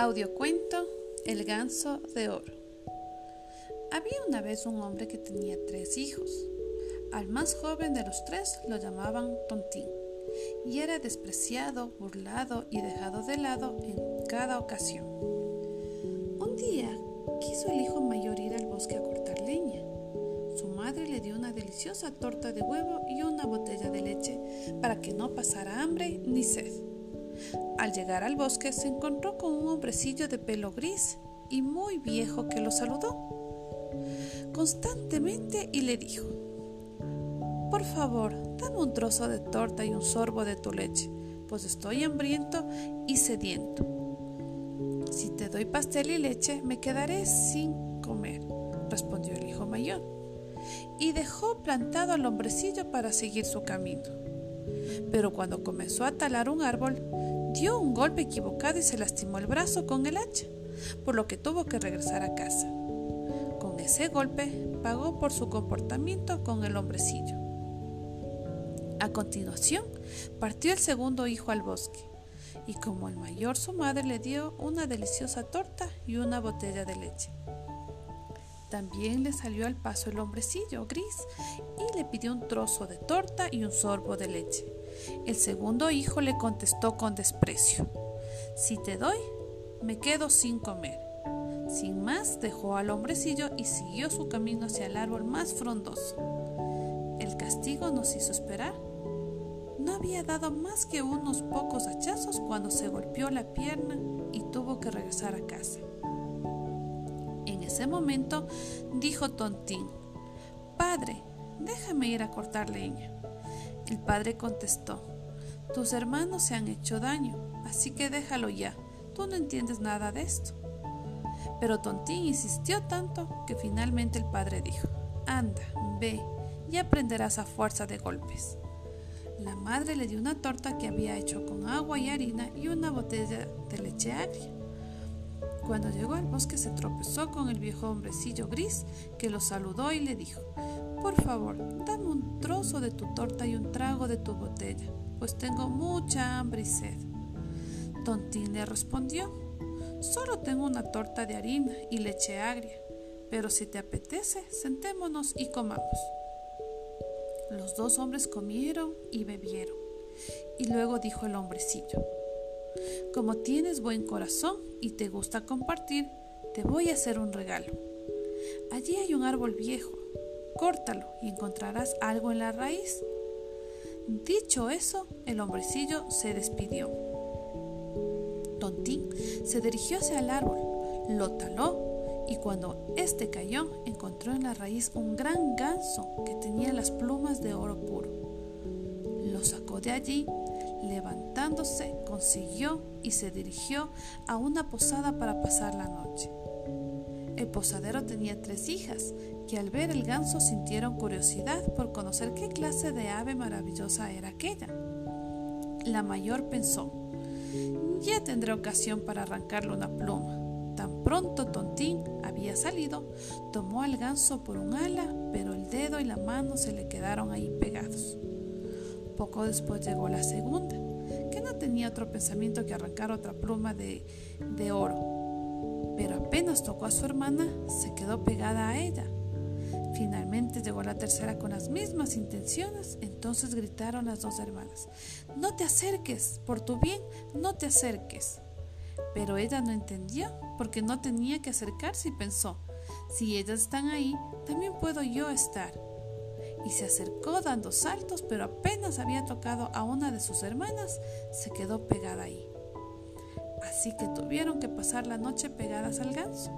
Audiocuento El ganso de oro. Había una vez un hombre que tenía tres hijos. Al más joven de los tres lo llamaban Tontín y era despreciado, burlado y dejado de lado en cada ocasión. Un día quiso el hijo mayor ir al bosque a cortar leña. Su madre le dio una deliciosa torta de huevo y una botella de leche para que no pasara hambre ni sed. Al llegar al bosque se encontró con un hombrecillo de pelo gris y muy viejo que lo saludó constantemente y le dijo, Por favor, dame un trozo de torta y un sorbo de tu leche, pues estoy hambriento y sediento. Si te doy pastel y leche, me quedaré sin comer, respondió el hijo mayor, y dejó plantado al hombrecillo para seguir su camino. Pero cuando comenzó a talar un árbol, dio un golpe equivocado y se lastimó el brazo con el hacha, por lo que tuvo que regresar a casa. Con ese golpe pagó por su comportamiento con el hombrecillo. A continuación, partió el segundo hijo al bosque, y como el mayor su madre le dio una deliciosa torta y una botella de leche. También le salió al paso el hombrecillo gris y le pidió un trozo de torta y un sorbo de leche. El segundo hijo le contestó con desprecio, Si te doy, me quedo sin comer. Sin más, dejó al hombrecillo y siguió su camino hacia el árbol más frondoso. El castigo nos hizo esperar. No había dado más que unos pocos hachazos cuando se golpeó la pierna y tuvo que regresar a casa. En ese momento dijo Tontín, Padre, déjame ir a cortar leña. El padre contestó, tus hermanos se han hecho daño, así que déjalo ya, tú no entiendes nada de esto. Pero Tontín insistió tanto que finalmente el padre dijo, anda, ve, y aprenderás a fuerza de golpes. La madre le dio una torta que había hecho con agua y harina y una botella de leche agria. Cuando llegó al bosque se tropezó con el viejo hombrecillo gris que lo saludó y le dijo, por favor, dame un trozo de tu torta y un trago de tu botella, pues tengo mucha hambre y sed. Tontín le respondió, solo tengo una torta de harina y leche agria, pero si te apetece, sentémonos y comamos. Los dos hombres comieron y bebieron, y luego dijo el hombrecillo, como tienes buen corazón y te gusta compartir, te voy a hacer un regalo. Allí hay un árbol viejo córtalo y encontrarás algo en la raíz. Dicho eso, el hombrecillo se despidió. Tontín se dirigió hacia el árbol, lo taló y cuando éste cayó encontró en la raíz un gran ganso que tenía las plumas de oro puro. Lo sacó de allí, levantándose, consiguió y se dirigió a una posada para pasar la noche. El posadero tenía tres hijas, que al ver el ganso sintieron curiosidad por conocer qué clase de ave maravillosa era aquella. La mayor pensó, ya tendré ocasión para arrancarle una pluma. Tan pronto Tontín había salido, tomó al ganso por un ala, pero el dedo y la mano se le quedaron ahí pegados. Poco después llegó la segunda, que no tenía otro pensamiento que arrancar otra pluma de, de oro apenas tocó a su hermana, se quedó pegada a ella. Finalmente llegó la tercera con las mismas intenciones, entonces gritaron las dos hermanas, no te acerques, por tu bien, no te acerques. Pero ella no entendió, porque no tenía que acercarse y pensó, si ellas están ahí, también puedo yo estar. Y se acercó dando saltos, pero apenas había tocado a una de sus hermanas, se quedó pegada ahí así que tuvieron que pasar la noche pegadas al ganso.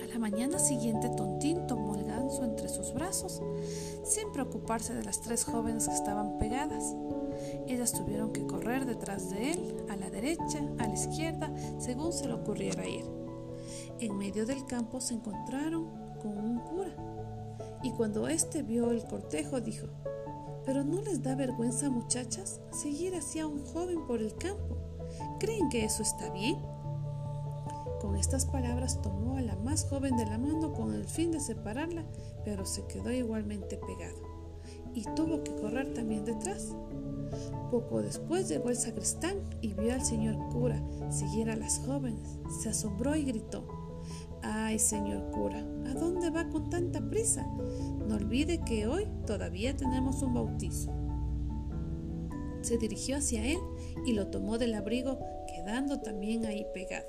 A la mañana siguiente Tontín tomó el ganso entre sus brazos, sin preocuparse de las tres jóvenes que estaban pegadas. Ellas tuvieron que correr detrás de él, a la derecha, a la izquierda, según se le ocurriera ir. En medio del campo se encontraron con un cura, y cuando éste vio el cortejo dijo, ¿Pero no les da vergüenza, muchachas, seguir así a un joven por el campo? ¿Creen que eso está bien? Con estas palabras tomó a la más joven de la mano con el fin de separarla, pero se quedó igualmente pegado y tuvo que correr también detrás. Poco después llegó el sacristán y vio al señor cura seguir a las jóvenes. Se asombró y gritó, Ay, señor cura, ¿a dónde va con tanta prisa? No olvide que hoy todavía tenemos un bautizo. Se dirigió hacia él y lo tomó del abrigo, quedando también ahí pegado.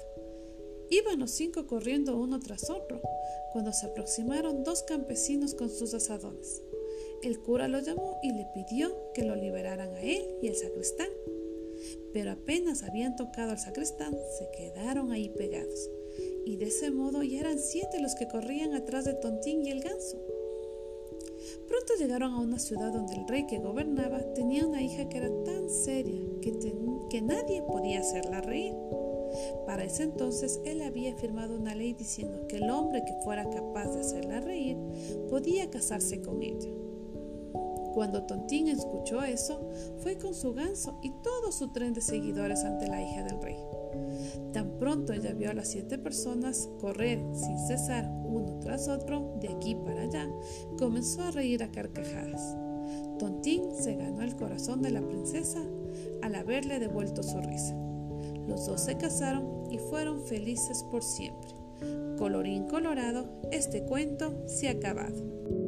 Iban los cinco corriendo uno tras otro, cuando se aproximaron dos campesinos con sus asadones. El cura lo llamó y le pidió que lo liberaran a él y al sacristán. Pero apenas habían tocado al sacristán, se quedaron ahí pegados. Y de ese modo ya eran siete los que corrían atrás de Tontín y el ganso. Pronto llegaron a una ciudad donde el rey que gobernaba tenía una hija que era tan seria que, que nadie podía hacerla reír. Para ese entonces él había firmado una ley diciendo que el hombre que fuera capaz de hacerla reír podía casarse con ella. Cuando Tontín escuchó eso, fue con su ganso y todo su tren de seguidores ante la hija del rey. Tan pronto ella vio a las siete personas correr sin cesar uno tras otro de aquí para allá, comenzó a reír a carcajadas. Tontín se ganó el corazón de la princesa al haberle devuelto su risa. Los dos se casaron y fueron felices por siempre. Colorín colorado, este cuento se ha acabado.